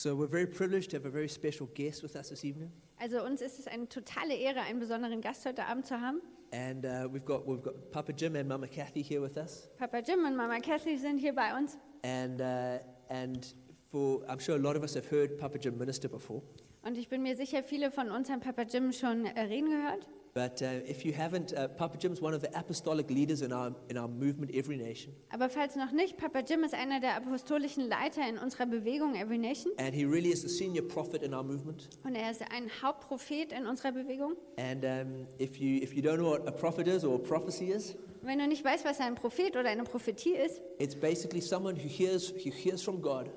So we're very privileged to have a very special guest with us this evening. Also uns ist es eine totale Ehre, einen besonderen Gast heute Abend zu haben. And uh, we've, got, we've got Papa Jim and Mama Kathy here with us. Papa Jim und Mama Kathy sind hier bei uns. And, uh, and for, I'm sure a lot of us have heard Papa Jim minister before. Und ich bin mir sicher, viele von uns haben Papa Jim schon äh, reden gehört. But uh, if you haven't, uh, Papa Jim's one of the apostolic leaders in our, in our movement, Every Nation. Aber falls noch nicht, Papa Jim ist einer der apostolischen Leiter in unserer Bewegung Every Nation. And he really is the senior prophet in our movement. Und er ist ein Hauptprophet in unserer Bewegung. And um, if, you, if you don't know what a prophet is or a prophecy is, Wenn du nicht weißt, was ein Prophet oder eine Prophetie ist, it's basically someone who hears, who hears from God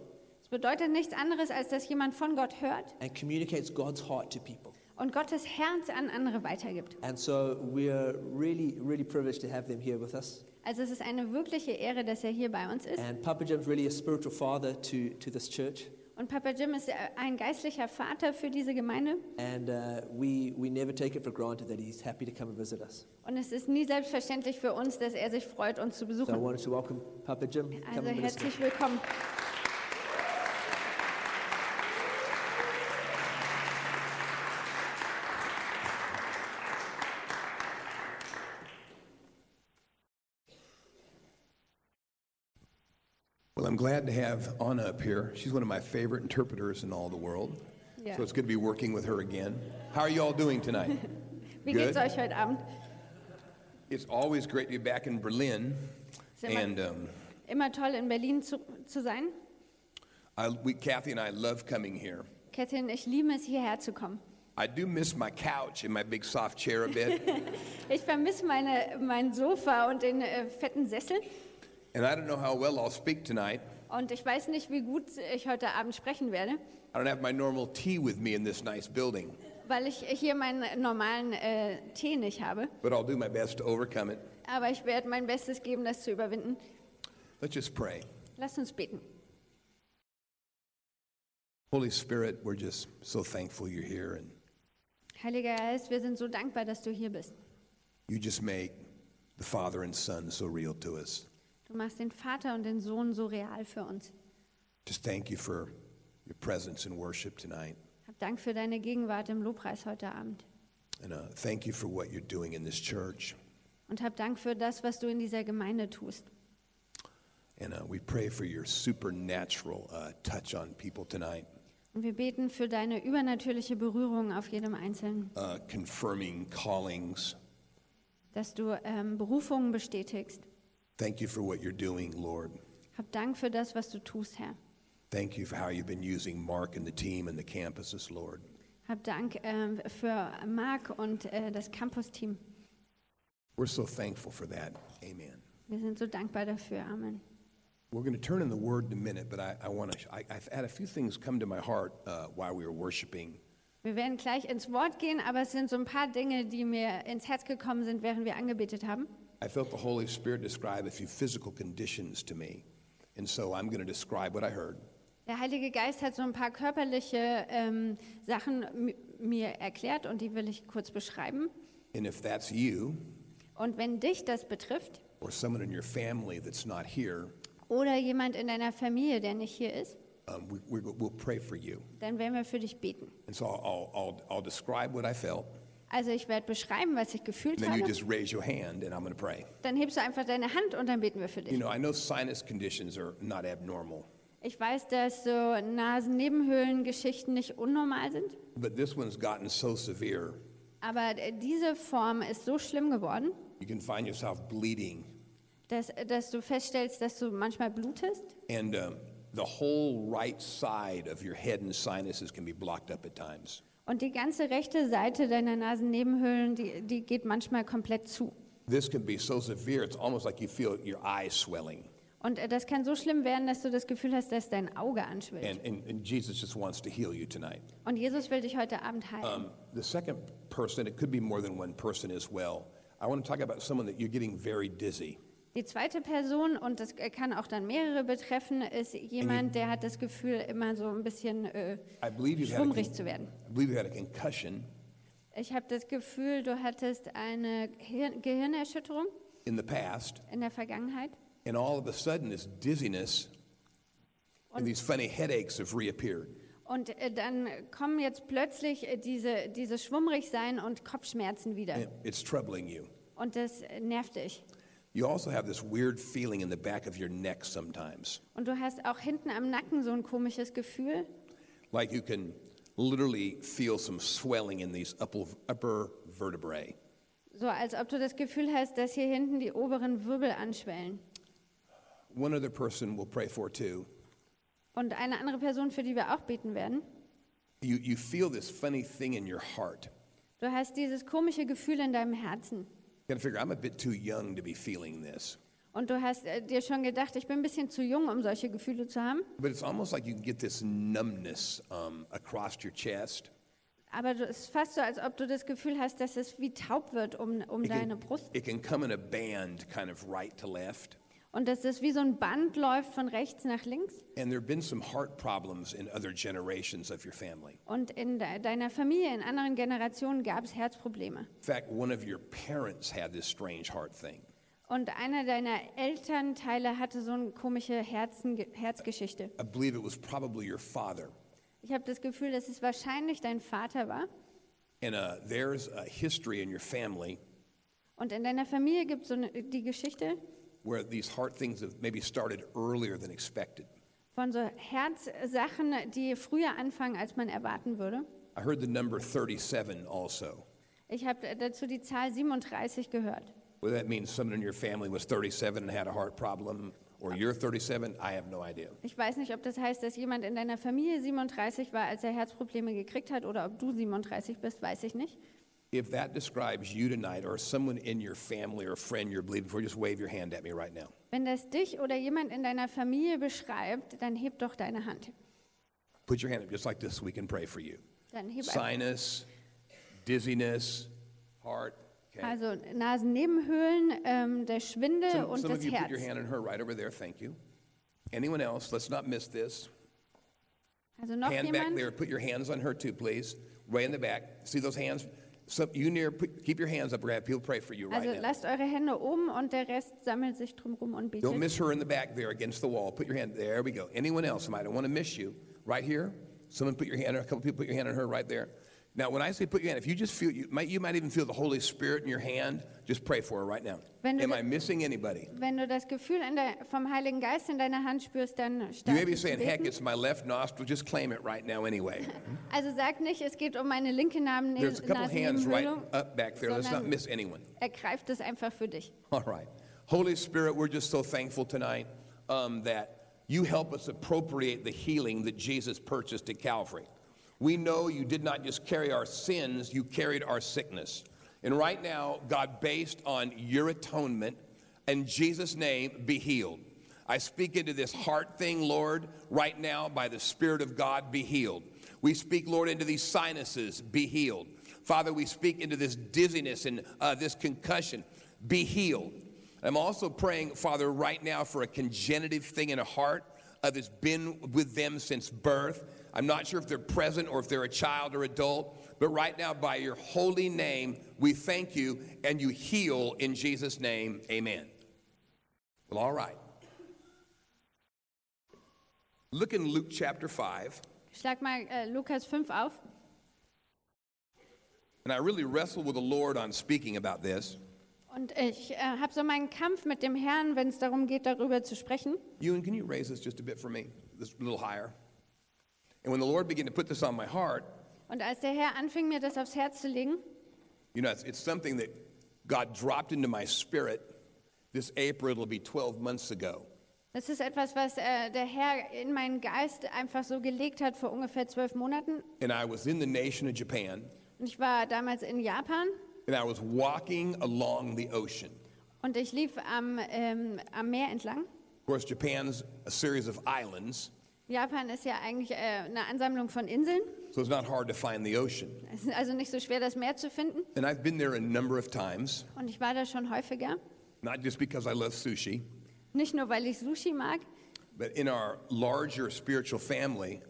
es bedeutet nichts anderes, als dass jemand von Gott hört and communicates God's heart to people. Und Gottes Herz an andere weitergibt. And so we're really, really privileged to have them here with us. Also es ist eine wirkliche Ehre, dass er hier bei uns ist. And Papa Jim's really a spiritual father to, to this church. Und Papa Jim ist äh, ein geistlicher Vater für diese Gemeinde. And uh, we, we never take it for granted that he's happy to come and visit us. Und es ist nie selbstverständlich für uns, dass er sich freut, uns zu So I besuchen. wanted to welcome Papa Jim. Also herzlich willkommen. I'm glad to have Anna up here. She's one of my favorite interpreters in all the world. Ja. So it's good to be working with her again. How are you all doing tonight? Wie geht's Good. euch heute Abend? it's always great to be back in Berlin. Ist immer, And um, immer toll, in Berlin zu, zu sein. I, we, Kathy and I love coming here. Kathy und ich lieben es, hierher zu kommen. I do miss my couch and my big soft chair a bit. Ich vermisse meine, mein Sofa und den äh, fetten Sessel. And I don't know how well I'll speak tonight. Und ich weiß nicht, wie gut ich heute Abend sprechen werde, I don't have my normal tea with me in this nice building. weil ich hier meinen normalen äh, Tee nicht habe. But I'll do my best to overcome it. Aber ich werde mein Bestes geben, das zu überwinden. Let's just pray. Lasst uns beten. Holy Spirit, we're just so thankful you're here and Heiliger Geist, wir sind so dankbar, dass du hier bist. you just make the Father and Son so real to us. Du machst den Vater und den Sohn so real für uns. Just thank you for your presence in worship tonight. Hab Dank für deine Gegenwart im Lobpreis heute Abend. And uh, thank you for what you're doing in this church. Und hab Dank für das, was du in dieser Gemeinde tust. And uh, we pray for your supernatural uh, touch on people tonight, Und wir beten für deine übernatürliche Berührung auf jedem Einzelnen, uh, confirming callings. dass du ähm, Berufungen bestätigst. Thank you for what you're doing, Lord. Hab Dank für das, was du tust, Herr. Thank you for how you've been using Mark and the team and the campuses, Lord. Hab Dank ähm, für Marc und äh, das Campus-Team. We're so thankful for that. Amen. Wir sind so dankbar dafür. Amen. We're going to turn in the word in a minute, but I, I want to. I, I've had a few things come to my heart uh, while we were worshiping. Wir werden gleich ins Wort gehen, aber es sind so ein paar Dinge, die mir ins Herz gekommen sind, während wir angebetet haben. I felt the Holy Spirit describe a few physical conditions to me, and so I'm going to describe what I heard. Der Heilige Geist hat so ein paar körperliche ähm, Sachen mi- mir erklärt und die will ich kurz beschreiben. And if that's you Und wenn dich das betrifft or someone in your family that's not here, oder jemand in deiner Familie, der nicht hier ist, um, we, we, we'll pray for you. dann werden wir für dich beten. And so I'll, I'll, I'll describe what I felt, Also ich werde beschreiben, was ich gefühlt and then you habe. just raise your hand, and I'm going to pray. Dann hebst du einfach deine Hand und dann beten wir für You dich. know, I know sinus conditions are not abnormal, Ich weiß, dass so Nasennebenhöhlengeschichten nicht unnormal sind, but this one's gotten so severe, aber diese Form ist so schlimm geworden, you can find yourself bleeding, dass, dass du feststellst, dass du manchmal blutest and um, the whole right side of your head and sinuses can be blocked up at times. Und die ganze rechte Seite deiner Nasennebenhöhlen, die, die geht manchmal komplett zu. This can be so severe, it's almost like you feel your eyes swelling. Und äh, das kann so schlimm werden, dass du das Gefühl hast, dass dein Auge anschwillt. And, and, and Jesus just wants to heal you tonight. Und Jesus will dich heute Abend heilen. Um, the second person, it could be more than one person as well. I want to talk about someone that you're getting very dizzy. Die zweite Person, und das kann auch dann mehrere betreffen, ist jemand, der hat das Gefühl, immer so ein bisschen äh, schwummrig zu werden. Ich habe das Gefühl, du hattest eine Gehir Gehirnerschütterung in the past, in der Vergangenheit. and all of a sudden, this dizziness and these funny headaches have reappeared. Und äh, dann kommen jetzt plötzlich äh, diese, dieses Schwummrigsein und Kopfschmerzen wieder. and it's troubling you. Und das äh, nervt dich. You also have this weird feeling in the back of your neck sometimes, Und du hast auch hinten am Nacken so ein komisches Gefühl, like you can literally feel some swelling in these upper, upper vertebrae. so als ob du das Gefühl hast, dass hier hinten die oberen Wirbel anschwellen. One other person we'll pray for too. Und eine andere Person, für die wir auch beten werden, You, you feel this funny thing in your heart. du hast dieses komische Gefühl in deinem Herzen. You gotta figure, I'm a bit too young to be feeling this. Und du hast äh, dir schon gedacht, ich bin ein bisschen zu jung, um solche Gefühle zu haben. But it's almost like you can get this numbness um, across your chest. Aber es ist fast so, als ob du das Gefühl hast, dass es wie taub wird um, um It deine can, Brust. it can come in a band, kind of right to left. Und dass es wie so ein Band läuft von rechts nach links. And there have been some heart problems in other generations of your family. Und in de deiner Familie, in anderen Generationen gab es Herzprobleme. In fact, one of your parents had this strange heart thing. Und einer deiner Elternteile hatte so eine komische Herzen Herzgeschichte. I believe it was probably your father. Ich habe das Gefühl, dass es wahrscheinlich dein Vater war. And uh, there's a history in your family Und in deiner Familie gibt es so eine, die Geschichte where these heart things have maybe started earlier than expected. von so Herzsachen, die früher anfangen, als man erwarten würde. I heard the number 37 also. Ich habe dazu die Zahl 37 gehört. Whether that means someone in your family was 37 and had a heart problem, or you're 37, I have no idea. Ich weiß nicht, ob das heißt, dass jemand in deiner Familie 37 war, als er Herzprobleme gekriegt hat, oder ob du 37 bist, weiß ich nicht. If that describes you tonight or someone in your family or a friend you're believing for, just wave your hand at me right now. Wenn das dich oder jemand in deiner Familie beschreibt, dann heb doch deine Hand. Put your hand up just like this we can pray for you. Dann heb. Sinus, dizziness, heart. Okay. Also Nasennebenhöhlen, ähm, der Schwindel Some, und some of das you put your hand on her right over there. Thank you. Anyone else? Let's not miss this. Also noch hand back there. Put your hands on her too, please. Way in the back. See those hands? Some, you near. Keep your hands up. Gonna people pray for you right Also now. lasst eure Hände oben und der Rest sammelt sich drumherum und Don't miss her in the back there against the wall. Put your hand there. We go. Anyone else? I don't want to miss you. Right here. Someone put your hand. A couple people put your hand on her right there. Now, when I say put your hand, if you just feel, you might, you might even feel the Holy Spirit in your hand. Just pray for her right now. Am I missing anybody? Wenn du das Gefühl in der, vom Heiligen Geist in deiner Hand spürst, dann You may be saying, "Heck, it's my left nostril." Just claim it right now, anyway. Also sag nicht, es geht um meine linke Nasen- There's a couple hands right up back there. Let's not miss anyone. Ergreift es einfach für dich. All right. Holy Spirit, we're just so thankful tonight um, that you help us appropriate the healing that Jesus purchased at Calvary. We know you did not just carry our sins, you carried our sickness. And right now, God, based on your atonement, in Jesus' name, be healed. I speak into this heart thing, Lord, right now, by the Spirit of God, be healed. We speak, Lord, into these sinuses, be healed. Father, we speak into this dizziness and uh, this concussion, be healed. I'm also praying, Father, right now for a congenitive thing in a heart uh, that's been with them since birth. I'm not sure if they're present or if they're a child or adult, but right now, by your holy name, we thank you and you heal in Jesus' name. Amen. Well, all right. Look in Luke chapter 5, Schlag mal äh, Lukas 5 auf. and I really wrestled with the Lord on speaking about this. Und ich äh, habe so meinen Kampf mit dem Herrn, wenn es darum geht, darüber zu sprechen. Ewan, can you raise this just a bit for me? This a little higher. And when the Lord began to put this on my heart, Und als der Herr anfing, mir das aufs Herz zu legen, you know, it's, it's something that God dropped into my spirit. This April, it'll be 12 months ago. das ist etwas, was äh, der Herr in meinen Geist einfach so gelegt hat vor ungefähr zwölf Monaten. And I was in the nation of Japan, Und ich war damals in Japan and I was walking along the ocean. und ich lief am, ähm, am Meer entlang. Of course, Japan's a series of islands, Japan ist ja eigentlich äh, eine Ansammlung von Inseln. so it's not hard to find the ocean. Es ist also nicht so schwer, das Meer zu finden. And I've been there a number of times, Und ich war da schon häufiger. not just because I love sushi, Nicht nur, weil ich Sushi mag, but in our larger spiritual family,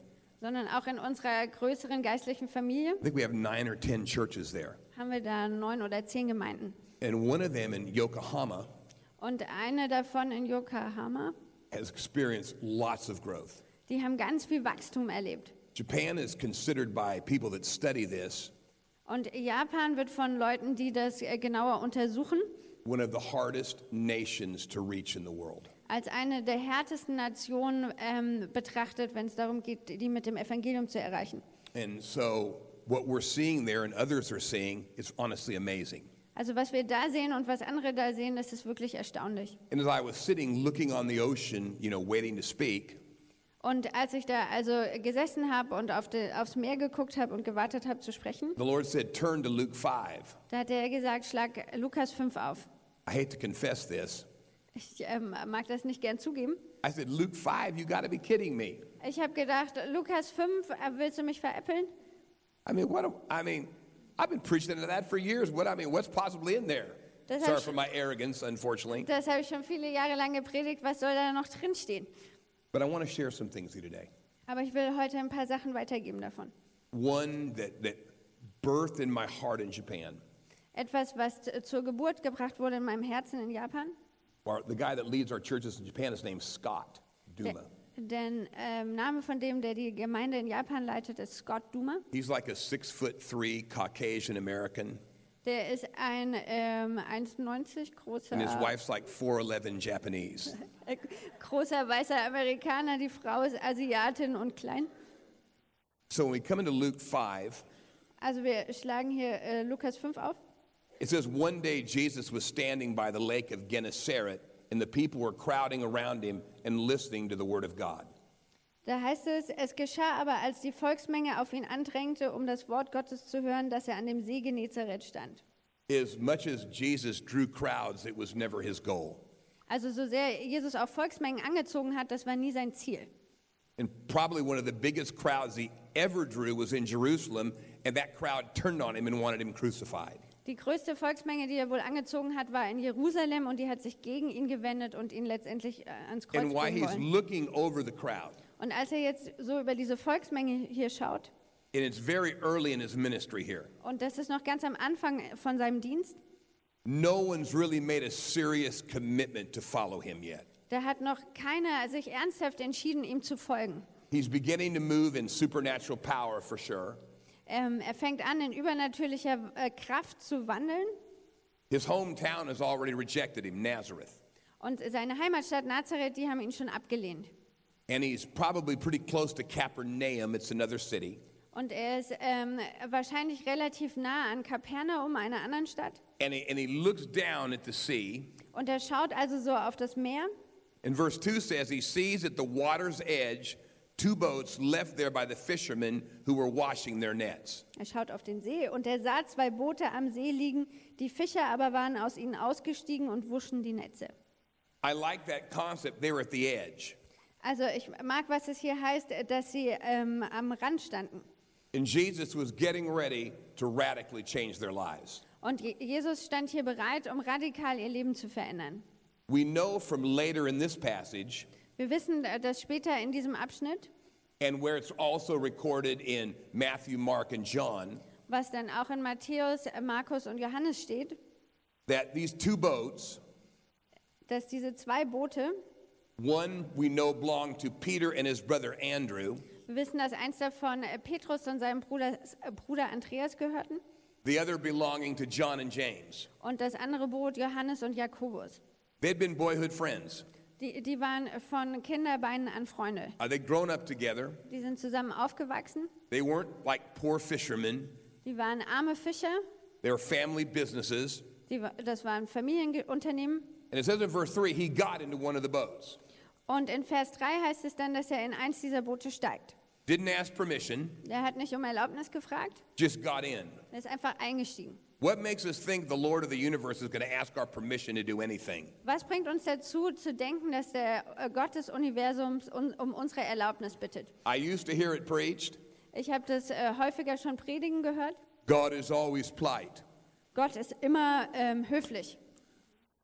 sondern auch in unserer größeren geistlichen Familie I think we have nine or 10 churches there. haben wir da neun oder zehn Gemeinden. And one of them in Yokohama Und eine davon in Yokohama, has experienced lots of growth. Die haben ganz viel Wachstum erlebt. Japan is considered by people that study this Und Japan wird von Leuten, die das äh, genauer untersuchen, one of the hardest nations to reach in the world. als eine der härtesten Nationen ähm, betrachtet, wenn es darum geht, die mit dem Evangelium zu erreichen. And so, what we're seeing there and others are seeing is honestly amazing. Also was wir da sehen und was andere da sehen, das ist wirklich erstaunlich. And as I was sitting looking on the ocean, you know, waiting to speak, Und als ich da also gesessen habe und auf die, aufs Meer geguckt habe und gewartet habe zu sprechen, the Lord said, Turn to Luke 5. da hat er gesagt, schlag Lukas 5 auf. I hate to confess this. Ich ähm, mag das nicht gern zugeben. I said, Luke 5, you got to be kidding me. Ich habe gedacht, Lukas 5, äh, willst du mich veräppeln? I mean, what? I mean, I've been preaching into that for years. What I mean, what's possibly in there? Das Sorry for my arrogance, unfortunately. Das habe ich schon viele Jahre lang gepredigt. Was soll da noch drinstehen? But I want to share some things with you today. Aber ich will heute ein paar Sachen weitergeben davon. One that, that birthed in my heart in Japan. Etwas, was zur Geburt gebracht wurde in meinem Herzen in Japan. Our, the guy that leads our churches in Japan is named Scott Der, Duma. der ähm, Name von dem, der die Gemeinde in Japan leitet, ist Scott Duma. He's like a six foot three Caucasian American, Der ist ein ähm, 1,90 großer, and his wife's like 4'11 Japanese. großer weißer Amerikaner. Die Frau ist Asiatin und klein. So when we come into Luke 5, Also wir schlagen hier äh, Lukas 5 auf. it says, One day Jesus was standing by the lake of Gennesaret, and the people were crowding around him and listening to the word of God. Da heißt es, es geschah aber, als die Volksmenge auf ihn andrängte, um das Wort Gottes zu hören, dass er an dem See Genezareth stand. As much as Jesus drew crowds, it was never his goal. Also so sehr Jesus auch Volksmengen angezogen hat, das war nie sein Ziel. And probably one of the biggest crowds he ever drew was in Jerusalem, and that crowd turned on him and wanted him crucified. Die größte Volksmenge, die er wohl angezogen hat, war in Jerusalem und die hat sich gegen ihn gewendet und ihn letztendlich äh, ans Kreuz And while he's wollen. looking over the crowd, Und als er jetzt so über diese Volksmenge hier schaut, and it's very early in his ministry here, und das ist noch ganz am Anfang von seinem Dienst, no one's really made a serious commitment to follow him yet. da hat noch keiner sich ernsthaft entschieden, ihm zu folgen. He's beginning to move in supernatural power for sure. Ähm, er fängt an, in übernatürlicher äh, Kraft zu wandeln. His hometown has already rejected him, Nazareth. Und seine Heimatstadt Nazareth, die haben ihn schon abgelehnt. And he's probably pretty close to Capernaum, it's another city. Und er ist ähm, wahrscheinlich relativ nah an Kapernaum, einer anderen Stadt. And he, and he looks down at the sea. Und er schaut also so auf das Meer. And verse 2 says, He sees at the water's edge two boats left there by the fishermen who were washing their nets. Er schaut auf den See und er sah zwei Boote am See liegen. Die Fischer aber waren aus ihnen ausgestiegen und wuschen die Netze. I like that concept. They were at the edge. Also ich mag, was es hier heißt, dass sie ähm, am Rand standen. And Jesus was getting ready to radically change their lives. Und Je- Jesus stand hier bereit, um radikal ihr Leben zu verändern. We know from later in this passage, Wir wissen, äh, dass später in diesem Abschnitt, and where it's also recorded in Matthew, Mark, and John, was dann auch in Matthäus, äh, Markus und Johannes steht, that these two boats, dass diese zwei Boote, one we know belonged to Peter and his brother Andrew, wir wissen, dass eins davon äh, Petrus und seinem Bruder, äh, Bruder Andreas gehörten the other belonging to John and James. und das andere Boot Johannes und Jakobus. They'd been boyhood friends. Die, die waren von Kinderbeinen an Freunde. Uh, they'd grown up together. Die sind zusammen aufgewachsen. They weren't like poor fishermen, Die waren arme Fischer. they were family businesses. Die, das waren Familienunternehmen. And it says in verse 3 he got into one of the boats. Und in Vers 3 heißt es dann, dass er in eins dieser Boote steigt. Didn't ask permission, Er hat nicht um Erlaubnis gefragt, just got in. er ist einfach eingestiegen. What makes us think the Lord of the universe is going to ask our permission to do anything? Was bringt uns dazu, zu denken, dass der äh, Gott des Universums un, um unsere Erlaubnis bittet? I used to hear it preached Ich habe das äh, häufiger schon predigen gehört. God is always polite. Gott ist immer ähm, höflich.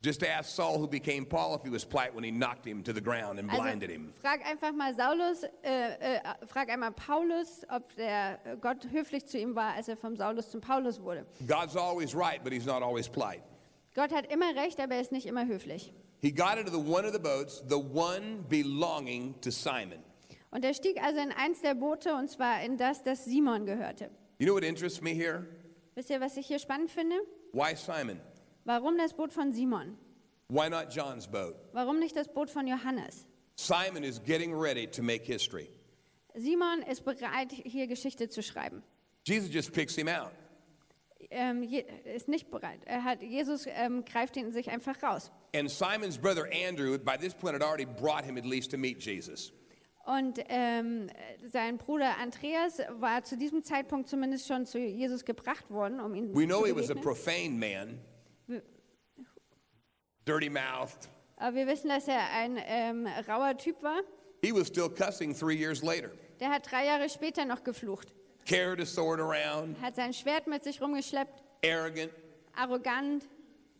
Just ask Saul, who became Paul, if he was polite when he knocked him to the ground and Also blinded him. frag einfach mal Saulus, äh, äh, frag einmal Paulus, ob der Gott höflich zu ihm war, als er vom Saulus zum Paulus wurde. God's always right, but he's not always polite. Gott hat immer recht, aber er ist nicht immer höflich. He got into the one of the boats, the one belonging to Simon. Und er stieg also in eins der Boote, und zwar in das, das Simon gehörte. You know what interests me here? Wisst ihr, was ich hier spannend finde? Why Simon? Warum das Boot von Simon? Why not John's boat? Warum nicht das Boot von Johannes? Simon is getting ready to make history. Simon ist bereit, hier Geschichte zu schreiben. Jesus just picks him out. Ähm, ist nicht bereit. Er hat, Jesus ähm, greift ihn sich einfach raus. And Simon's brother Andrew, by this point, had already brought him at least to meet Jesus. Und ähm, sein Bruder Andreas war zu diesem Zeitpunkt zumindest schon zu Jesus gebracht worden, um ihn We know zu he was a begegnen. profane man, dirty mouthed. Aber wir wissen, dass er ein ähm, rauer Typ war. He was still cussing three years later. Der hat drei Jahre später noch geflucht, Carried a sword around, hat sein Schwert mit sich rumgeschleppt, arrogant. arrogant.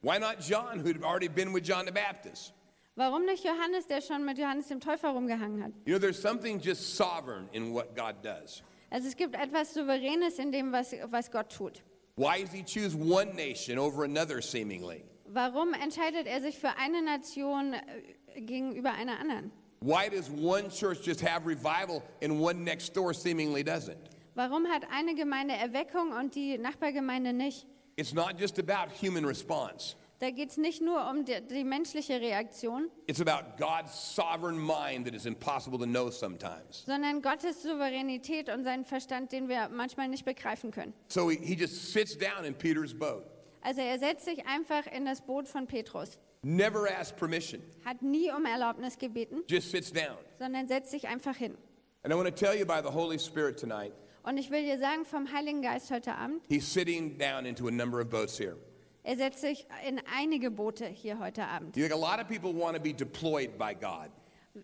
Why not John, who'd already been with John the Baptist? Warum nicht Johannes, der schon mit Johannes dem Täufer rumgehangen hat? You know, there's something just sovereign in what God does. Also es gibt etwas Souveränes in dem, was, was Gott tut. Why does he choose one nation over another, seemingly? Warum entscheidet er sich für eine Nation äh, gegenüber einer anderen? Why does one church just have revival and one next door seemingly doesn't? Warum hat eine Gemeinde Erweckung und die Nachbargemeinde nicht? It's not just about human response, Da geht es nicht nur um die, die menschliche Reaktion, it's about God's sovereign mind that is impossible to know sometimes. sondern Gottes Souveränität und seinen Verstand, den wir manchmal nicht begreifen können. So he, he just sits down in Peter's boat, Also er setzt sich einfach in das Boot von Petrus, never asks permission, hat nie um Erlaubnis gebeten, just sits down. sondern setzt sich einfach hin. And I want to tell you by the Holy Spirit tonight, Und ich will dir sagen, vom Heiligen Geist heute Abend, he's sitting down into a number of boats here. er setzt sich in einige Boote hier heute Abend. You think a lot of people want to be deployed by God.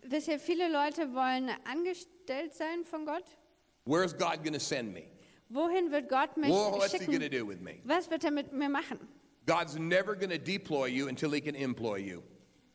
Wisst ihr, viele Leute wollen angestellt sein von Gott. Where's God going to send me? Wohin wird Gott mich Well, what's he schicken? do with me? Was wird er mit mir machen? God's never going to deploy you until he can employ you.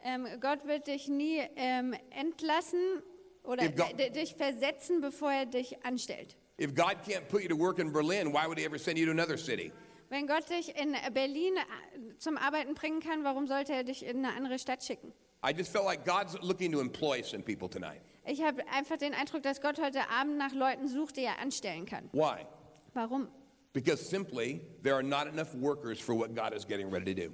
Ähm, Gott wird dich nie ähm, entlassen oder If God- dich versetzen, bevor er dich anstellt. If God can't put you to work in Berlin, why would he ever send you to another city? Wenn Gott dich in Berlin äh, zum Arbeiten bringen kann, warum sollte er dich in eine andere Stadt schicken? I just felt like God's looking to employ some people tonight. Ich habe einfach den Eindruck, dass Gott heute Abend nach Leuten sucht, die er anstellen kann. Why? Warum? Because simply there are not enough workers for what God is getting ready to do.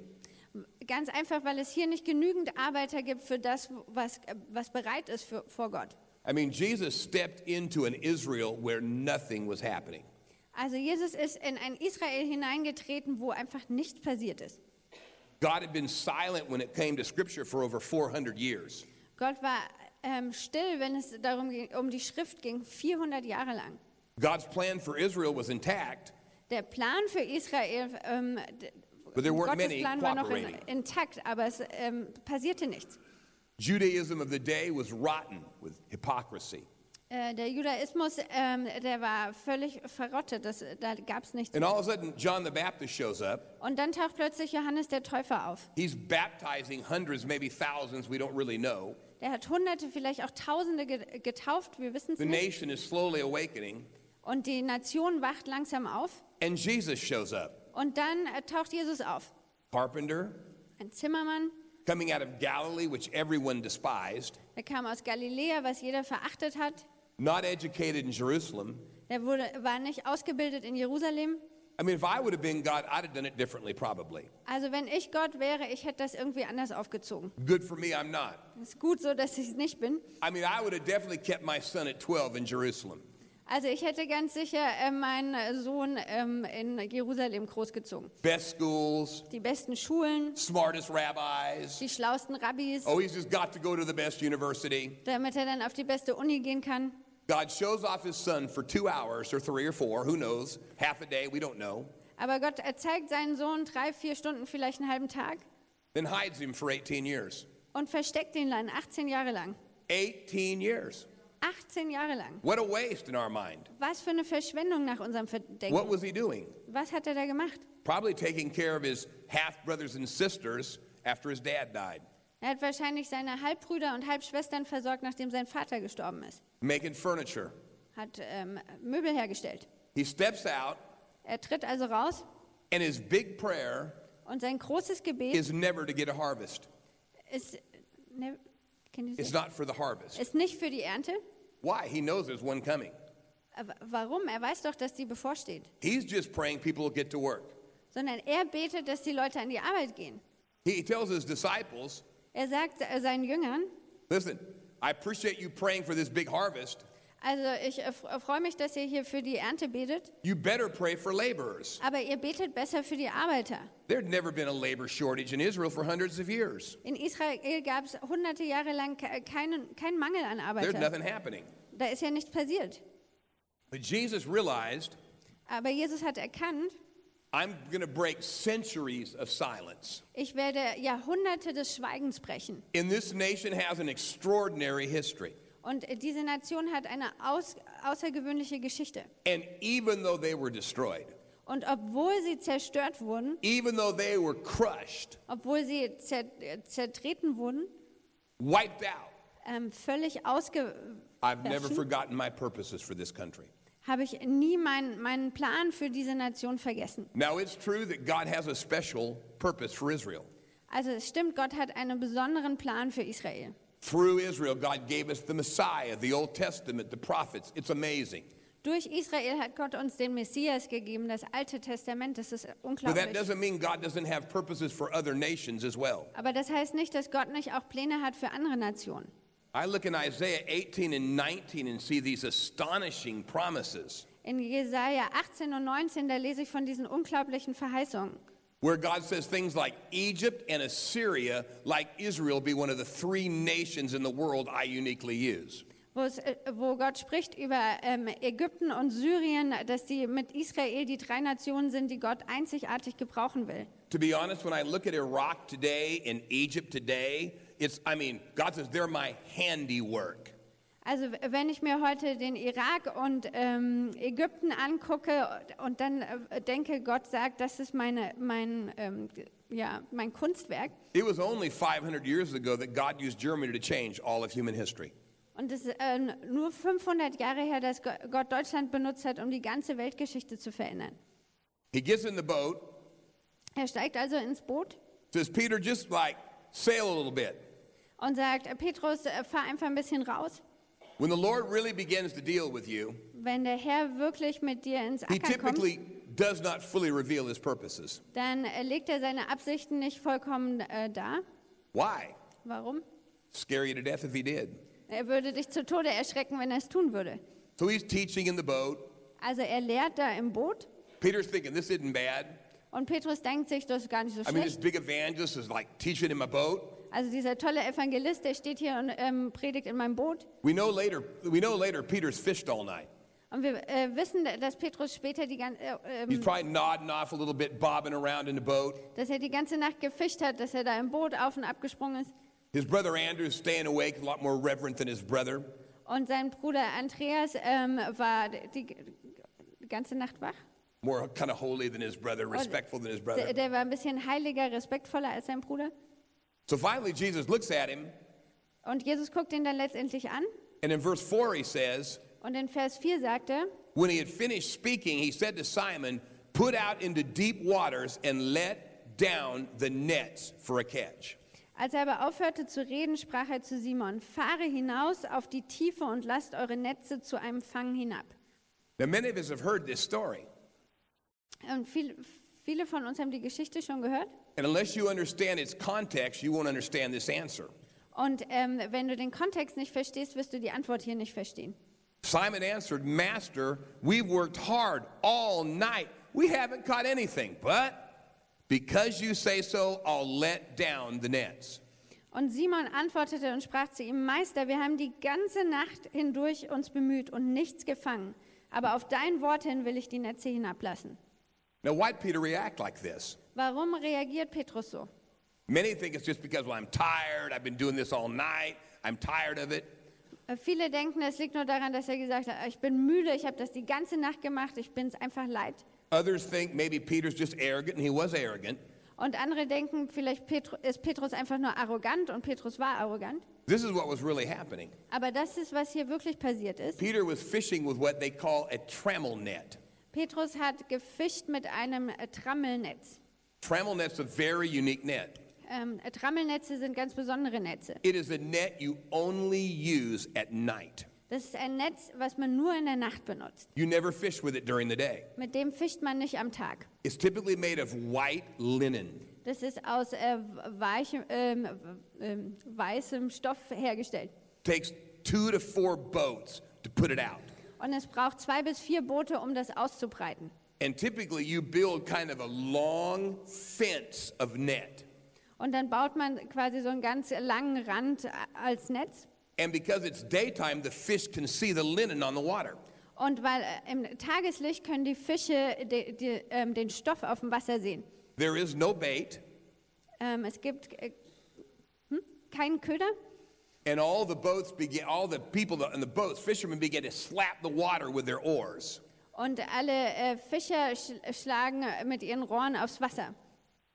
Ganz einfach, weil es hier nicht genügend Arbeiter gibt für das, was, was bereit ist für, vor Gott. I mean, Jesus stepped into an Israel where nothing was happening. Also Jesus ist in ein Israel hineingetreten, wo einfach nichts passiert ist. God had been silent when it came to Scripture for over 400 years. Gott war ähm, still, wenn es darum ging, um die Schrift ging, 400 Jahre lang. God's plan for Israel was intact, Der Plan für Israel, ähm, But there weren't Gottes many Plan war noch in, intakt, aber es ähm, passierte nichts. Judaism of the day was rotten with hypocrisy. Äh, der Judaismus, ähm, der war völlig verrottet, das, da gab es nichts. And all of a sudden, John the Baptist shows up. Und dann taucht plötzlich Johannes der Täufer auf. He's baptizing hundreds, maybe thousands, we don't really know. Der hat Hunderte, vielleicht auch Tausende ge getauft, wir wissen es The nicht. nation is slowly awakening, Und die Nation wacht langsam auf. and Jesus shows up. Und dann äh, taucht Jesus auf. Carpenter, Ein Zimmermann, coming out of Galilee, which everyone despised, der kam aus Galiläa, was jeder verachtet hat. not educated in Jerusalem. Der wurde, war nicht ausgebildet in Jerusalem. I mean, if I would have been God, I'd have done it differently, probably. Also wenn ich Gott wäre, ich hätte das irgendwie anders aufgezogen. Good for me, I'm not. Es ist gut so, dass ich es nicht bin. I mean, I would have definitely kept my son at 12 in Jerusalem. Also ich hätte ganz sicher äh, meinen Sohn ähm, in Jerusalem großgezogen. Best schools, Die besten Schulen, smartest rabbis. die schlausten Rabbis, Oh, he's just got to go to the best university. damit er dann auf die beste Uni gehen kann. God shows off his son for two hours or three or four, who knows, half a day, we don't know, Aber Gott zeigt seinen Sohn drei, vier Stunden, vielleicht einen halben Tag then hides him for 18 years. und versteckt ihn dann 18 Jahre lang. 18 years. 18 Jahre lang. What a waste in our mind. Was für eine Verschwendung nach unserem What Verdenken. was he doing? Was hat er da gemacht? Probably taking care of his half brothers and sisters after his dad died, Er hat wahrscheinlich seine Halbbrüder und Halbschwestern versorgt, nachdem sein Vater gestorben ist. making furniture. Hat ähm, Möbel hergestellt. He steps out, Er tritt also raus and his big prayer und sein großes Gebet is never to get a harvest. ist, ne, It's not for the harvest, ist nicht für die Ernte, Why? He knows there's one coming. Äh, Warum? Er weiß doch, dass die bevorsteht. He's just praying people will get to work. Sondern er betet, dass die Leute an die Arbeit gehen. He tells his disciples, Er sagt äh, seinen Jüngern, listen, I appreciate you praying for this big harvest. Also ich äh, f- freue mich, dass ihr hier für die Ernte betet, You better pray for laborers. aber ihr betet besser für die Arbeiter. There'd never been a labor shortage in Israel for hundreds of years. In Israel gab es hunderte Jahre lang ke- keinen, keinen Mangel an There's Arbeitern. nothing happening. Da ist ja nichts passiert. But Jesus realized, Aber Jesus hat erkannt, I'm going to break centuries of silence. ich werde Jahrhunderte des Schweigens brechen. And this nation has an extraordinary history. Und diese Nation hat eine aus, außergewöhnliche Geschichte. And even though they were destroyed, Und obwohl sie zerstört wurden, even though they were crushed, obwohl sie zer, zertreten wurden, wiped out, ähm, völlig I've never ausgelöscht, forgotten my purposes for this country. habe ich nie meinen, meinen Plan für diese Nation vergessen. Now, it's true that God has a special purpose for Israel. Also es stimmt, Gott hat einen besonderen Plan für Israel. Through Israel, God gave us the Messiah, the Old Testament, the prophets. It's amazing. Durch Israel hat Gott uns den Messias gegeben, das Alte Testament. Das ist But that unglaublich. doesn't mean God doesn't have purposes for other nations as well. Aber das heißt nicht, dass Gott nicht auch Pläne hat für andere Nationen. I look in Isaiah 18 and 19 and see these astonishing promises In Jesaja 18 und 19, da lese ich von diesen unglaublichen Verheißungen. Where God says things like Egypt and Assyria, like Israel, be one of the three nations in the world I uniquely use. Wo, äh, Gott spricht über ähm, Ägypten und Syrien, dass die mit Israel die drei Nationen sind, die Gott einzigartig gebrauchen will. To be honest, when I look at Iraq today and Egypt today, it's, I mean, God says they're my handiwork. Also wenn ich mir heute den Irak und ähm, Ägypten angucke und dann äh, denke, Gott sagt, das ist meine, mein, ähm, ja, mein Kunstwerk. It was only 500 years ago that God used Germany to change all of human history. Und es ist äh, nur 500 Jahre her, dass Go- Gott Deutschland benutzt hat, um die ganze Weltgeschichte zu verändern. He gets in the boat, Er steigt also ins Boot says, Peter, just like sail a little bit. und sagt, Petrus, äh, fahr einfach ein bisschen raus. When the Lord really begins to deal with you, Wenn der Herr wirklich mit dir ins he Acker kommt, typically does not fully reveal his purposes. dann äh, legt er seine Absichten nicht vollkommen äh, dar. Why? Warum? Scare you to death if he did. Er würde dich zu Tode erschrecken, wenn er es tun würde. So he's teaching in the boat. Also er lehrt da im Boot Peter's thinking, this isn't bad. und Petrus denkt sich, das ist gar nicht so I mean, this schlecht. big evangelist is like teaching in my boat. Also dieser tolle Evangelist, der steht hier und ähm, predigt in meinem Boot. We know later, we know later Peter's fished all night. Und wir äh, wissen, dass Petrus später die, gan- äh, He's ähm, probably nodding off a little bit, bobbing around in the boat. dass er die ganze Nacht gefischt hat, dass er da im Boot auf und abgesprungen ist. His brother Andrew's staying awake, a lot more reverent than his brother. Und sein Bruder Andreas ähm, war die, die ganze Nacht wach. More kind of holy than his brother, respectful than his Der, brother. der war ein bisschen heiliger, respektvoller als sein Bruder. So finally, Jesus looks at him, Und Jesus guckt ihn dann letztendlich an. and in verse 4, he says, Und in Vers 4 sagt er, When he had finished speaking, he said to Simon, Put out into deep waters and let down the nets for a catch. als er aber aufhörte zu reden, sprach er zu Simon, fahre hinaus auf die Tiefe und lasst eure Netze zu einem Fang hinab. Now, many of us have heard this story, Und viel, viele von uns haben die Geschichte schon gehört. and unless you understand its context, you won't understand this answer. Und ähm, wenn du den Kontext nicht verstehst, wirst du die Antwort hier nicht verstehen. Simon answered, Master, we've worked hard all night. We haven't caught anything, but because you say so, I'll let down the nets. Und Simon antwortete und sprach zu ihm, Meister, wir haben die ganze Nacht hindurch uns bemüht und nichts gefangen. Aber auf dein Wort hin will ich die Netze hinablassen. Now, why'd Peter react like this? Warum reagiert Petrus so? Many think it's just because, well, I'm tired, I've been doing this all night, I'm tired of it. Äh, Viele denken, es liegt nur daran, dass er gesagt hat, ich bin müde, ich habe das die ganze Nacht gemacht, ich bin es einfach leid. Others think maybe Peter's just arrogant, and he was arrogant. Und andere denken, vielleicht Petru, ist Petrus einfach nur arrogant und Petrus war arrogant. This is what was really happening. Aber das ist, was hier wirklich passiert ist. Peter was fishing with what they call a trammel net. Petrus hat gefischt mit einem äh, Trammelnetz. Trammel net's a very unique net. Ähm, äh, Trammelnetze sind ganz besondere Netze. It is a net you only use at night. Das ist ein Netz, was man nur in der Nacht benutzt. You never fish with it during the day. Mit dem fischt man nicht am Tag. It's typically made of white linen. Das ist aus äh, weichem, ähm, ähm, weißem Stoff hergestellt. Takes two to four boats to put it out. Und es braucht zwei bis vier Boote, um das auszubreiten. And typically you build kind of a long fence of net. Und dann baut man quasi so einen ganz langen Rand äh, als Netz. And because it's daytime, the fish can see the linen on the water. Und weil äh, im Tageslicht können die Fische de, de, ähm, den Stoff auf dem Wasser sehen. There is no bait, Ähm, es gibt äh, hm? keinen Köder. And all the boats begin, all the people in the boats, fishermen begin to slap the water with their oars. Und alle äh, Fischer sch schlagen mit ihren Rohren aufs Wasser.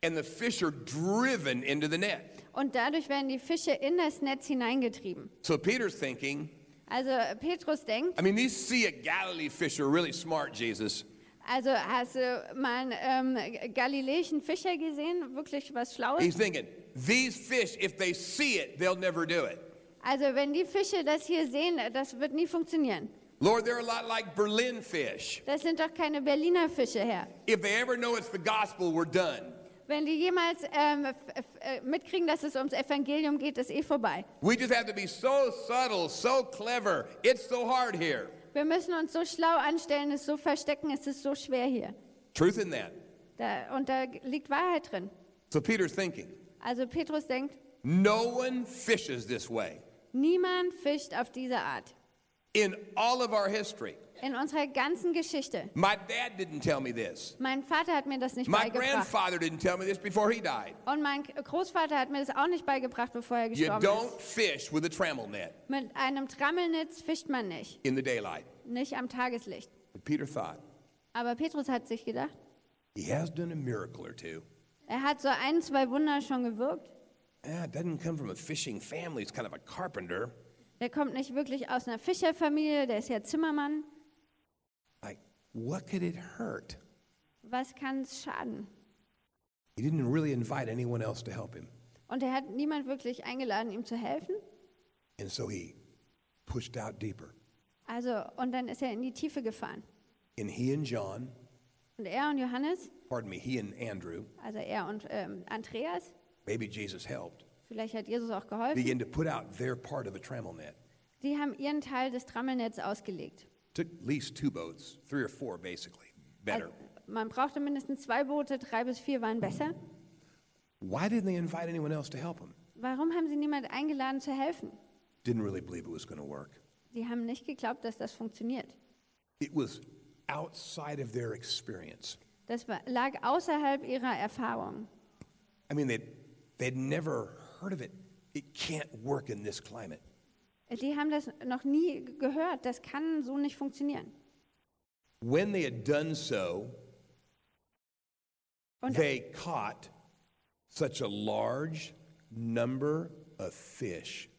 And the fish are driven into the net. Und dadurch werden die Fische in das Netz hineingetrieben. So Peter's thinking, Also äh, Petrus denkt, I mean, these Sea of Galilee fish are really smart, Jesus. also hast du mal einen ähm, galiläischen Fischer gesehen, wirklich was Schlaues? He's thinking, these fish, if they see it, they'll never do it. Also wenn die Fische das hier sehen, das wird nie funktionieren. Lord, they're a lot like Berlin fish. Das sind doch keine Berliner Fische her. If they ever know it's the gospel, we're done. Wenn die jemals ähm, äh, mitkriegen, dass es ums Evangelium geht, ist eh vorbei. We just have to be so subtle, so clever. It's so hard here. Wir müssen uns so schlau anstellen, es so verstecken, es ist so schwer hier. Truth in that. Da, und da liegt Wahrheit drin. So Peter's thinking, Also Petrus denkt, no one fishes this way. Niemand fischt auf diese Art. In all of our history, In unserer ganzen Geschichte. my dad didn't tell me this. Mein Vater hat mir das nicht My beigebracht. grandfather didn't tell me this before he died. Und mein Großvater hat mir das auch nicht beigebracht, bevor er You gestorben don't ist. fish with a trammel net Mit einem Trammelnetz fischt man nicht. in the daylight. Nicht am Tageslicht. But Peter thought, Aber Petrus hat sich gedacht, he has done a miracle or two. er hat so ein, zwei Wunder schon gewirkt. Ah, it doesn't come from a fishing family, it's kind of a carpenter. Der kommt nicht wirklich aus einer Fischerfamilie, der ist ja Zimmermann. Like, what could it hurt? Was kann es schaden? He didn't really invite anyone else to help him. Und er hat niemand wirklich eingeladen, ihm zu helfen. And so he pushed out deeper. Also, und dann ist er in die Tiefe gefahren. And he and John, Und er und Johannes, pardon me, he and Andrew, also er und ähm, Andreas, maybe Jesus helped, vielleicht hat Jesus auch geholfen, began to put out their part of the trammel net. die haben ihren Teil des Trammelnetz ausgelegt. Took at least two boats, three or four basically, better. Also, man brauchte mindestens zwei Boote, drei bis vier waren besser. Why didn't they invite anyone else to help them? Warum haben sie niemand eingeladen zu helfen? Didn't really believe it was going to work. Sie haben nicht geglaubt, dass das funktioniert. It was outside of their experience. Das war, lag außerhalb ihrer Erfahrung. I mean, they'd, they'd never heard of it. It can't work in this climate. Die haben das noch nie gehört. Das kann so nicht funktionieren. When they had done so, Und, they caught such a large number of fish,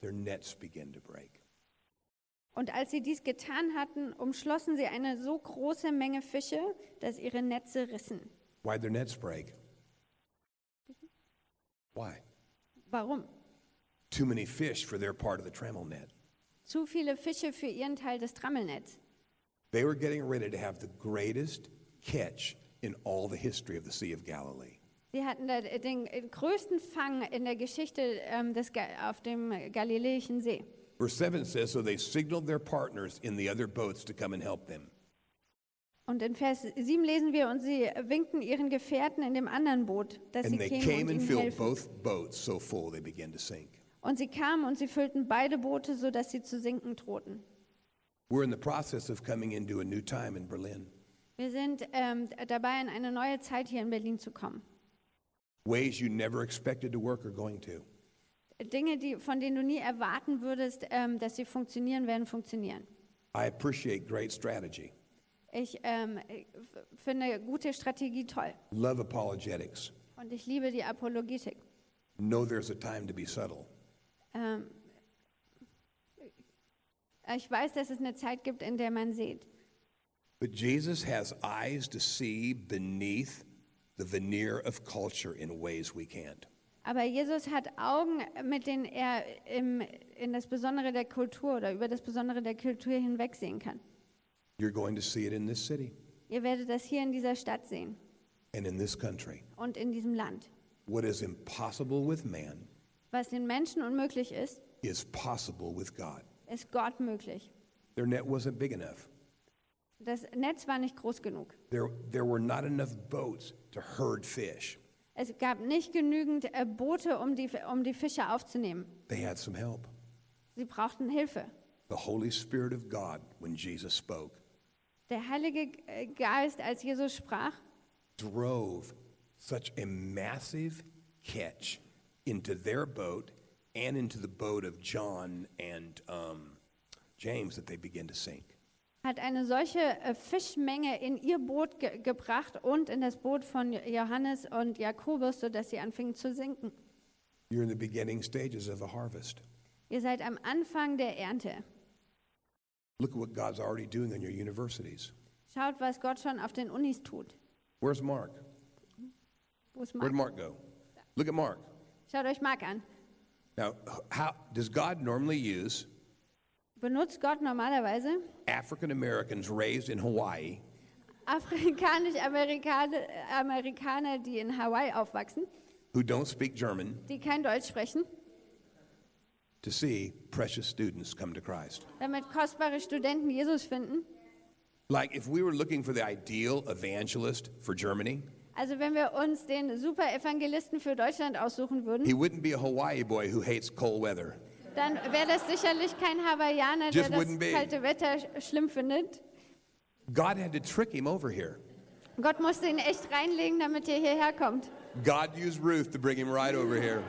their nets began to break. und als sie dies getan hatten, umschlossen sie eine so große Menge Fische, dass ihre Netze rissen. Why'd their nets break? Why? Warum? Too many fish for their part of the trammel net. Zu viele Fische für ihren Teil des Trammelnetz. They were getting ready to have the greatest catch in all the history of the Sea of Galilee. Sie hatten den größten Fang in der Geschichte ähm, des, auf dem Galiläischen See. Verse 7 says, So they signaled their partners in the other boats to come and help them. Und in Vers 7 lesen wir, und sie winkten ihren Gefährten in dem anderen Boot, dass sie And they kämen und filled helfen. both boats so full they began to sink. Und sie kamen und sie füllten beide Boote, sodass sie zu sinken drohten. We're in the process of coming into a new time in Berlin. Wir sind ähm, dabei, in eine neue Zeit hier in Berlin zu kommen. Ways you never expected to work are going to. Dinge, die, von denen du nie erwarten würdest, ähm, dass sie funktionieren, werden funktionieren. I appreciate great strategy. Ich ähm, f- finde gute Strategie toll. Love apologetics. Und ich liebe die Apologetik. Know there's a time to be subtle. Ähm, ich weiß, dass es eine Zeit gibt, in der man sieht. But Jesus has eyes to see beneath the veneer of culture in ways we can't. Aber Jesus hat Augen, mit denen er im, in das Besondere der Kultur oder über das Besondere der Kultur hinwegsehen kann. You're going to see it in this city Ihr werdet das hier in dieser Stadt sehen and in this country. und in diesem Land. What is impossible with man Was den Menschen unmöglich ist, is possible with God. ist Gott möglich. Their net wasn't big enough. Das Netz war nicht groß genug. There, there were not enough boats to herd fish. Es gab nicht genügend äh, Boote, um die, um die Fische aufzunehmen. They had some help. Sie brauchten Hilfe. The Holy Spirit of God, when Jesus spoke, Der Heilige äh, Geist, als Jesus sprach, drove such a massive catch into their boat and into the boat of John and um, James that they began to sink. hat eine solche äh, Fischmenge in ihr Boot ge gebracht und in das Boot von Johannes und Jakobus, sodass sie anfingen zu sinken. You're in the beginning stages of a harvest. Ihr seid am Anfang der Ernte. Look at what God's already doing in your universities. Schaut, was Gott schon auf den Unis tut. Where's Mark? Wo ist Where'd Mark? Mark go? Look at Mark. Schaut euch Mark an. Now, how does God normally use Benutzt Gott normalerweise African Americans raised in Hawaii afrikanisch-amerikaner, Amerikaner, die in Hawaii aufwachsen, who don't speak German die kein Deutsch sprechen, to see precious students come to Christ? damit kostbare Studenten Jesus finden? Like if we were looking for the ideal evangelist for Germany, Also wenn wir uns den Super-Evangelisten für Deutschland aussuchen würden, he wouldn't be a Hawaii boy who hates cold weather. dann wäre das sicherlich kein Hawaiianer, der Just das wouldn't be. kalte Wetter sch- schlimm findet. God had to trick him over here. Gott musste ihn echt reinlegen, damit er hierher kommt. God used Ruth to bring him right over here.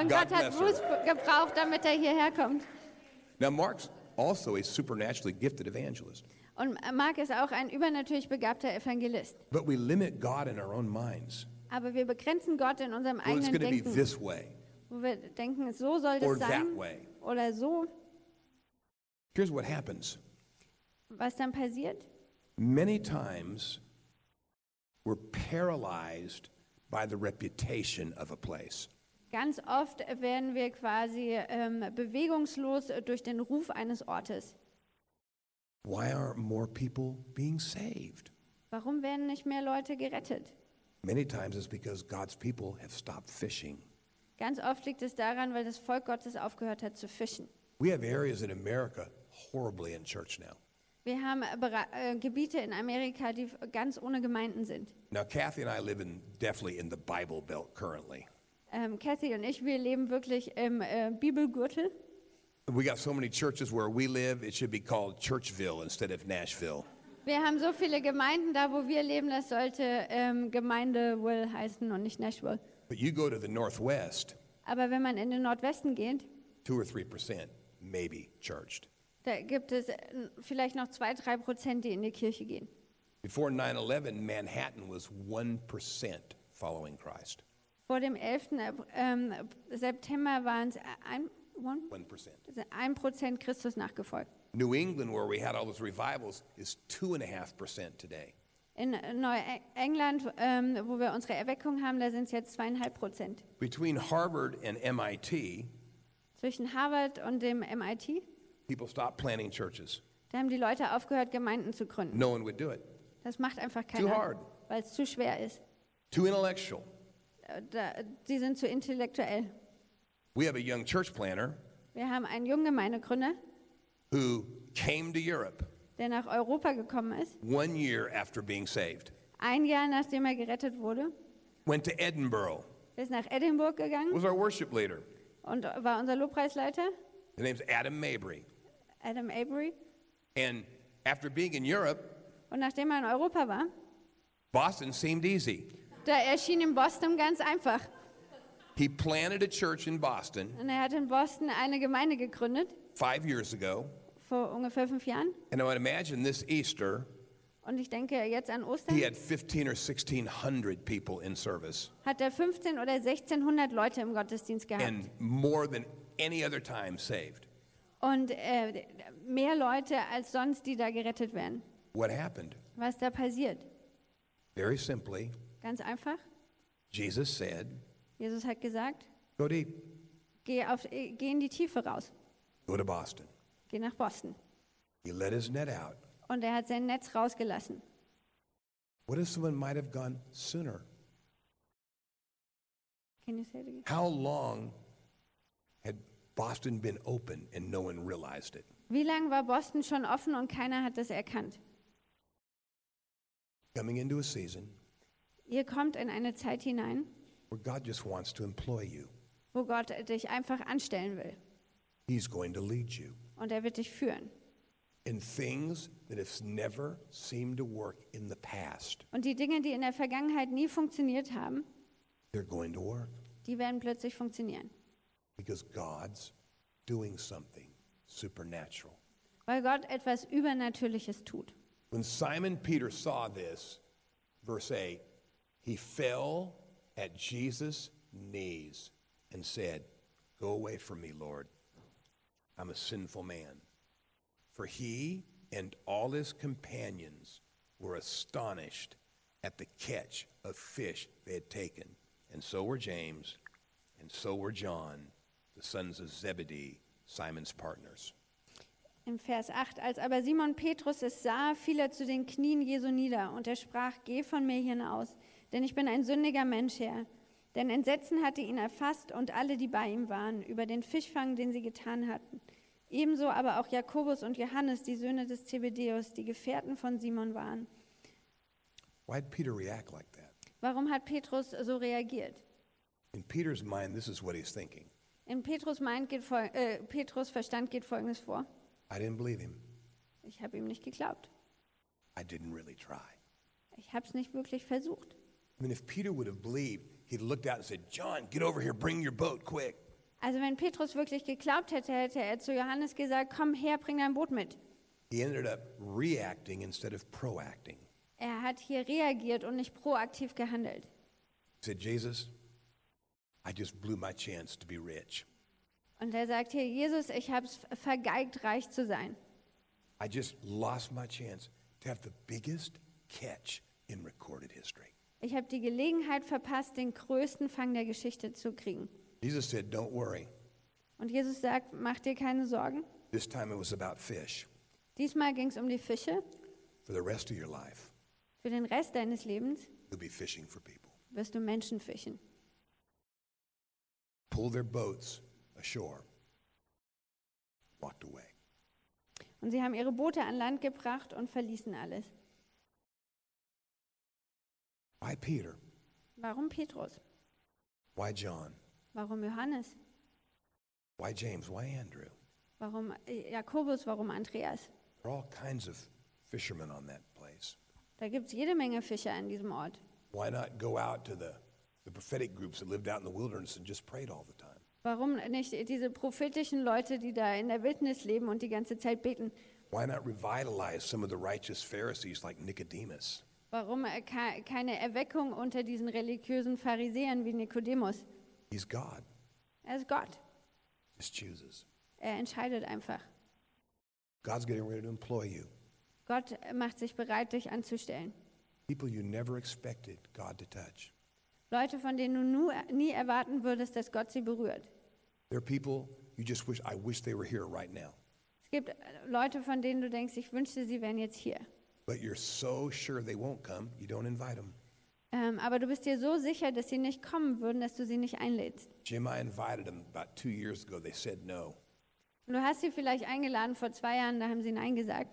Und Gott hat be- gebraucht, damit er hierher kommt. Now, Mark's also a supernaturally gifted evangelist, Und Mark ist auch ein übernatürlich begabter Evangelist. but we limit God in our own minds. Aber wir begrenzen Gott in unserem Well, it's eigenen be Denken. this way Wo wir denken, so soll or das that sein way. oder so. Here's what happens Was dann passiert? many times we're paralyzed by the reputation of a place. Ganz oft werden wir quasi ähm, bewegungslos durch den Ruf eines Ortes. Why aren't more people being saved? Warum werden nicht mehr Leute gerettet? Many times it's because God's people have stopped fishing. Ganz oft liegt es daran, weil das Volk Gottes aufgehört hat zu fischen. We have areas in America horribly in church now. Wir haben äh, äh, Gebiete in Amerika, die ganz ohne Gemeinden sind. Now, Kathy and I live in definitely in the Bible Belt currently. Ähm, Kathy und ich, wir leben wirklich im äh, Bibelgürtel. We got so many churches where we live, it should be called Churchville instead of Nashville. Wir haben so viele Gemeinden da, wo wir leben, das sollte ähm, Gemeinde Will heißen und nicht Nashville. But you go to the Northwest, Aber wenn man in den Nordwesten geht, two or three percent maybe churched. da gibt es äh, vielleicht noch zwei, drei Prozent, die in die Kirche gehen. Before 9 11, Manhattan was 1% following Christ. Vor dem 11. Ähm, September waren es ein, one- 1%. ein Prozent Christus nachgefolgt. New England, where we had all those revivals, is 2.5% today. In Neuengland, ähm, wo wir unsere Erweckung haben, da sind es jetzt zweieinhalb Prozent. Between Harvard and MIT, Zwischen Harvard und dem MIT, people stopped planting churches. da haben die Leute aufgehört, Gemeinden zu gründen. No one would do it. Das macht einfach Too keiner, hard. weil es zu schwer ist. Too intellectual. Da, die sind zu intellektuell. We have a young church planter Wir haben einen jungen Gemeindegründer, who came to Europe der nach Europa gekommen ist, one year after being saved, ein Jahr nachdem er gerettet wurde, went to Edinburgh, ist nach Edinburgh gegangen was our worship leader. und war unser Lobpreisleiter, His name's Adam Mabry. Adam Avery. And after being in Europe, Und nachdem er in Europa war, Boston seemed easy. Da erschien in Boston ganz einfach. He planted a church in Boston Und er hat in Boston eine Gemeinde gegründet, five years ago. vor ungefähr fünf Jahren. And I would imagine this Easter, Und ich denke jetzt an Ostern, he had 15 or 1600 people in service hat er 15 oder 1600 Leute im Gottesdienst gehabt. and more than any other time saved. Und äh, mehr Leute als sonst, die da gerettet werden. What happened? Was da passiert? Very simply, Ganz einfach. Jesus said, Jesus hat gesagt, Go deep. geh, auf, äh, geh in die Tiefe raus, Go to Boston. geh nach Boston. He let his net out. Und er hat sein Netz rausgelassen. What if someone might have gone sooner? Can you say it again? How long had Boston been open and no one realized it? Wie lange war Boston schon offen und keiner hat das erkannt? Coming into a season Ihr kommt in eine Zeit hinein, where God just wants to employ you. wo Gott dich einfach anstellen will. He's going to lead you Und er wird dich führen. in things that have never seemed to work in the past. Und die Dinge, die in der Vergangenheit nie funktioniert haben, They're going to work die werden plötzlich funktionieren. because God's doing something supernatural. Weil Gott etwas Übernatürliches tut. When Simon Peter saw this, verse 8, he fell at Jesus' knees and said, Go away from me, Lord. I'm a sinful man. For he and all his companions were astonished at the catch of fish they had taken. And so were James, and so were John, the sons of Zebedee, Simon's partners. Im Vers 8, als aber Simon Petrus es sah, fiel er zu den Knien Jesu nieder und er sprach, geh von mir hinaus, denn ich bin ein sündiger Mensch, Herr. Denn Entsetzen hatte ihn erfasst und alle, die bei ihm waren, über den Fischfang, den sie getan hatten. Ebenso aber auch Jakobus und Johannes, die Söhne des Zebedeus, die Gefährten von Simon waren. Why'd Peter react like that? Warum hat Petrus so reagiert? In Peter's mind, this is what he's thinking. In Petrus, Mind geht äh, Petrus Verstand geht Folgendes vor. I didn't believe him. Ich habe ihm nicht geglaubt. I didn't really try. Ich habe es nicht wirklich versucht. I mean, if Peter would have believed, he'd looked out and said, John, get over here, bring your boat quick. Also wenn Petrus wirklich geglaubt hätte, hätte er zu Johannes gesagt, komm her, bring dein Boot mit. He ended up reacting instead of proacting. Er hat hier reagiert und nicht proaktiv gehandelt. He said, Jesus, I just blew my chance to be rich. Und er sagt hier, Jesus, ich habe es vergeigt, reich zu sein. I just lost my chance to have the biggest catch in recorded history. Ich habe die Gelegenheit verpasst, den größten Fang der Geschichte zu kriegen. Jesus said, Don't worry. Und Jesus sagt, mach dir keine Sorgen. This time it was about fish. Diesmal ging es um die Fische. For the rest of your life, Für den Rest deines Lebens you'll be fishing for people. wirst du Menschen fischen. Pull their boats ashore. Walked away. Und sie haben ihre Boote an Land gebracht und verließen alles. Why Peter? Warum Petrus? Why John? Warum Johannes? Why James? Why Andrew? Warum äh, Jakobus? Warum Andreas? There are all kinds of fishermen on that place. Da gibt es jede Menge Fische an diesem Ort. Why not go out to the, the prophetic groups that lived out in the wilderness and just prayed all the time? Warum nicht diese prophetischen Leute, die da in der Wildnis leben und die ganze Zeit beten? Why not revitalize some of the righteous Pharisees like Nicodemus? Warum äh, ke- keine Erweckung unter diesen religiösen Pharisäern wie Nikodemus? He's God. Er ist Gott. Just chooses. Er entscheidet einfach. God's getting ready to employ you. Gott macht sich bereit, dich anzustellen. People you never expected God to touch. Leute, von denen du nie erwarten würdest, dass Gott sie berührt. There are people you just wish, I wish they were here right now. Es gibt äh, Leute, von denen du denkst, ich wünschte, sie wären jetzt hier. But you're so sure they won't come, you don't invite them. Ähm, aber du bist dir so sicher, dass sie nicht kommen würden, dass du sie nicht einlädst. Jim, I invited them about two years ago. They said no. Und du hast sie vielleicht eingeladen vor zwei Jahren, da haben sie Nein gesagt.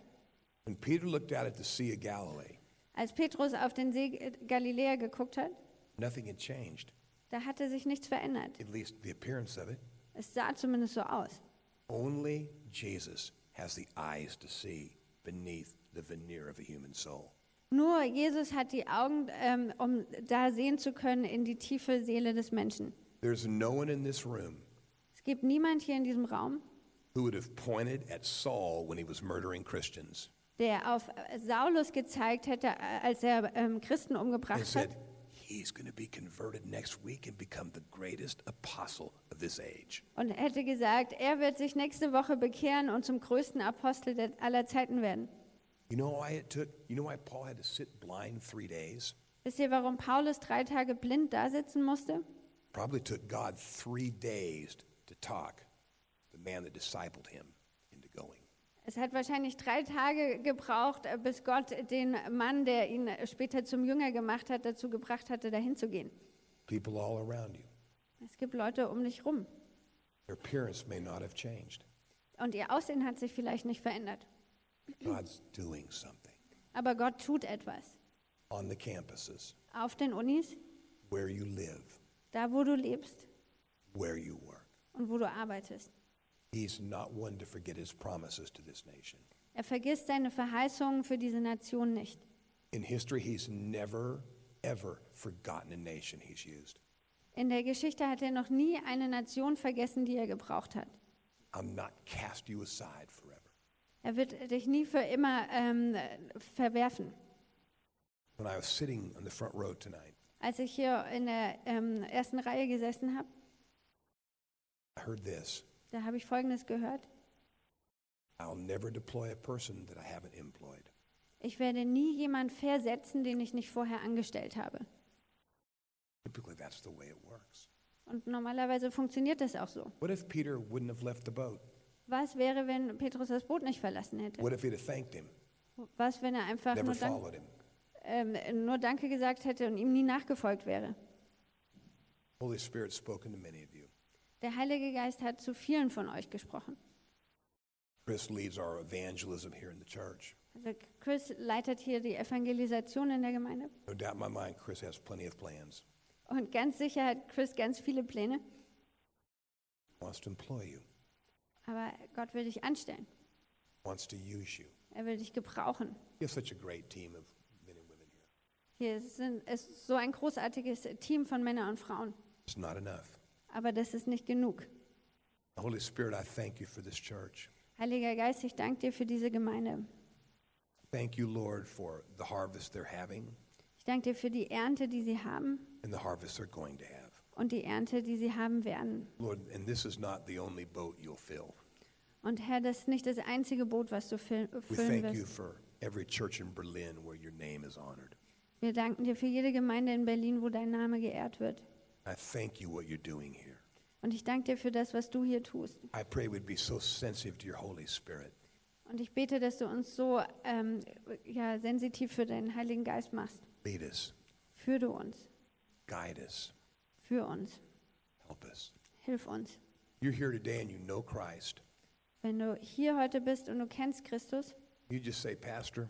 When Peter looked out at the Sea of Galilee, Als Petrus auf den See Galiläa geguckt hat, nothing had changed, da hatte sich nichts verändert. at least the appearance of it. Es sah zumindest so aus. Only Jesus has the eyes to see beneath the veneer of a human soul. Nur Jesus hat die Augen, ähm, um da sehen zu können in die tiefe Seele des Menschen. There's no one in this room Es gibt niemand hier in diesem Raum, who would have pointed at Saul when he was murdering Christians der auf äh, Saulus gezeigt hätte, äh, als er ähm, Christen and umgebracht said, hat. He's going to be converted next week and become the greatest apostle of this age. Und hätte gesagt, er wird sich nächste Woche bekehren und zum größten Apostel der aller Zeiten werden. You know why it took, you know why Paul had to sit blind three days? Wisst ihr, warum Paulus drei Tage blind da sitzen musste? Probably took God three days to talk the man that discipled him into going. Es hat wahrscheinlich drei Tage gebraucht, äh, bis Gott den Mann, der ihn später zum Jünger gemacht hat, dazu gebracht hatte, dahin zu gehen. People all around you. Es gibt Leute um dich rum Their appearance may not have changed. und ihr Aussehen hat sich vielleicht nicht verändert. God's doing something Aber Gott tut etwas. on the campuses, Auf den Unis, where you live, da wo du lebst where you work. und wo du arbeitest. He's not one to forget his promises to this nation. Er vergisst seine Verheißungen für diese Nation nicht. In history, he's never, ever forgotten a nation he's used. In der Geschichte hat er noch nie eine Nation vergessen, die er gebraucht hat. I'm not cast you aside forever. Er wird dich nie für immer ähm, verwerfen. When I was sitting on the front row tonight, Als ich hier in der ähm, ersten Reihe gesessen habe, I heard this da habe ich Folgendes gehört. I'll never deploy a person that I haven't employed. Ich werde nie jemand versetzen, den ich nicht vorher angestellt habe. Typically, that's the way it works. Und normalerweise funktioniert das auch so. What if Peter wouldn't have left the boat? Was wäre, wenn Petrus das Boot nicht verlassen hätte? What if he'd have thanked him, Was, wenn er einfach never nur, Dank, followed him? ähm, nur Danke gesagt hätte und ihm nie nachgefolgt wäre? Holy Spirit spoken to many of you. Der Heilige Geist hat zu vielen von euch gesprochen. Chris leads our evangelism here in the church. Also Chris leitet hier die Evangelisation in der Gemeinde. No doubt in my mind, Chris has plenty of plans. Und ganz sicher hat Chris ganz viele Pläne. Wants to employ you, Aber Gott will dich anstellen. wants to use you. Er will dich gebrauchen. You have such a great team of men and women here. Hier sind, ist so ein großartiges Team von Männern und Frauen. It's not enough. Aber das ist nicht genug. Holy Spirit, I thank you for this church. Heiliger Geist, ich danke dir für diese Gemeinde. Thank you, Lord, for the harvest they're having Ich danke dir für die Ernte, die sie haben and the harvest they're going to have. Und die Ernte, die sie haben werden. Lord, and this is not the only boat you'll fill. Und Herr, das ist nicht das einzige Boot, was du We füllen thank you wirst. for every church in Berlin where your name is honored. Wir danken dir für jede Gemeinde in Berlin, wo dein Name geehrt wird. I thank you what you're doing here. Und ich danke dir für das, was du hier tust. I pray we'd be so sensitive to your Holy Spirit. Und ich bete, dass du uns so ähm, ja, sensitiv für deinen Heiligen Geist machst. Lead us, Führe uns, guide us, für uns, help us. hilf uns. You're here today and you know Christ. Wenn du hier heute bist und du kennst Christus You just say, Pastor,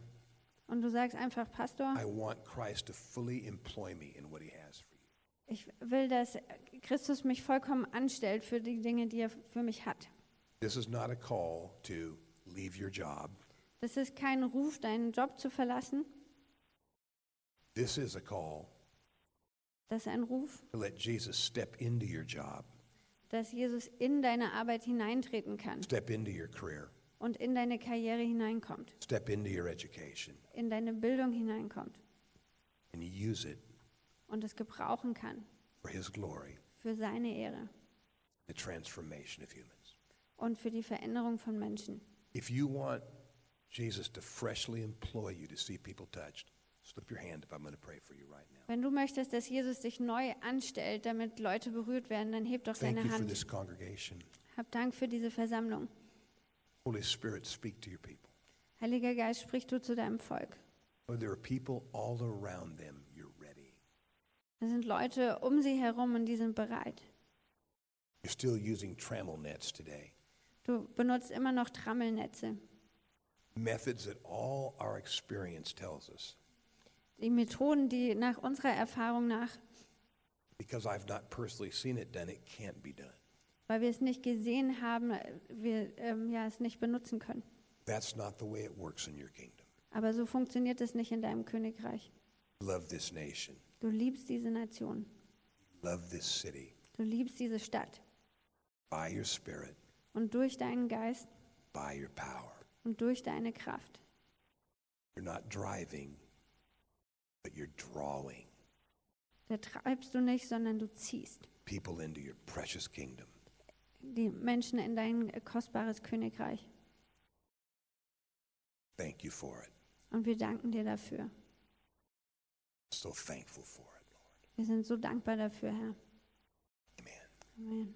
und du sagst einfach, Pastor, I want Christ to fully employ me in what he has for you. ich will, dass Christus mich vollkommen anstellt für die Dinge, die er für mich hat. This is not a call to leave your job. Das ist kein Ruf, deinen Job zu verlassen. This is a call Das ist ein Ruf, let Jesus step into your job, dass Jesus in deine Arbeit hineintreten kann. Step into your career, und in deine Karriere hineinkommt, step into your education, in deine Bildung hineinkommt. And use it und es gebrauchen kann. for his glory, für seine Ehre. The transformation of humans. und für die Veränderung von Menschen. If you want Jesus to freshly employ you to see people touched, Wenn du möchtest, dass Jesus dich neu anstellt, damit Leute berührt werden, dann heb doch Thank deine you for Hand. this congregation. Hab Dank für diese Versammlung. Holy Spirit, speak to your people. Heiliger Geist, sprich du zu deinem Volk. Lord, there are people all around them. You're ready. Da sind Leute um sie herum und die sind bereit. You're still using trammel nets today. Du benutzt immer noch Trammelnetze. Methods that all our experience tells us. Die Methoden, die nach unserer Erfahrung nach, Because I've not personally seen it done, it can't be done. weil wir es nicht gesehen haben, wir ähm, ja, es nicht benutzen können. That's not the way it works in your kingdom. Aber so funktioniert es nicht in deinem Königreich. Love this nation. Du liebst diese Nation. Love this city. Du liebst diese Stadt. By your spirit, Und durch deinen Geist by your power. und durch deine Kraft. You're not driving, but you're drawing Da treibst du nicht, sondern du ziehst people into your precious kingdom. die Menschen in dein kostbares Königreich. Thank you for it. Und wir danken dir dafür. So thankful for it, Lord. Wir sind so dankbar dafür, Herr. Amen.